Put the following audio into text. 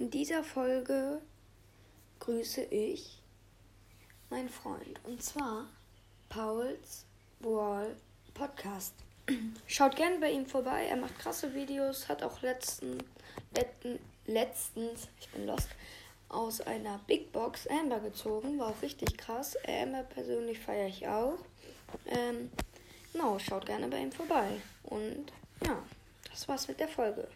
In dieser Folge grüße ich meinen Freund und zwar Pauls Wall Podcast. Schaut gerne bei ihm vorbei, er macht krasse Videos, hat auch letzten, letzten, letztens, ich bin lost, aus einer Big Box Amber gezogen, war auch richtig krass. Amber persönlich feiere ich auch. Ähm, genau, schaut gerne bei ihm vorbei. Und ja, das war's mit der Folge.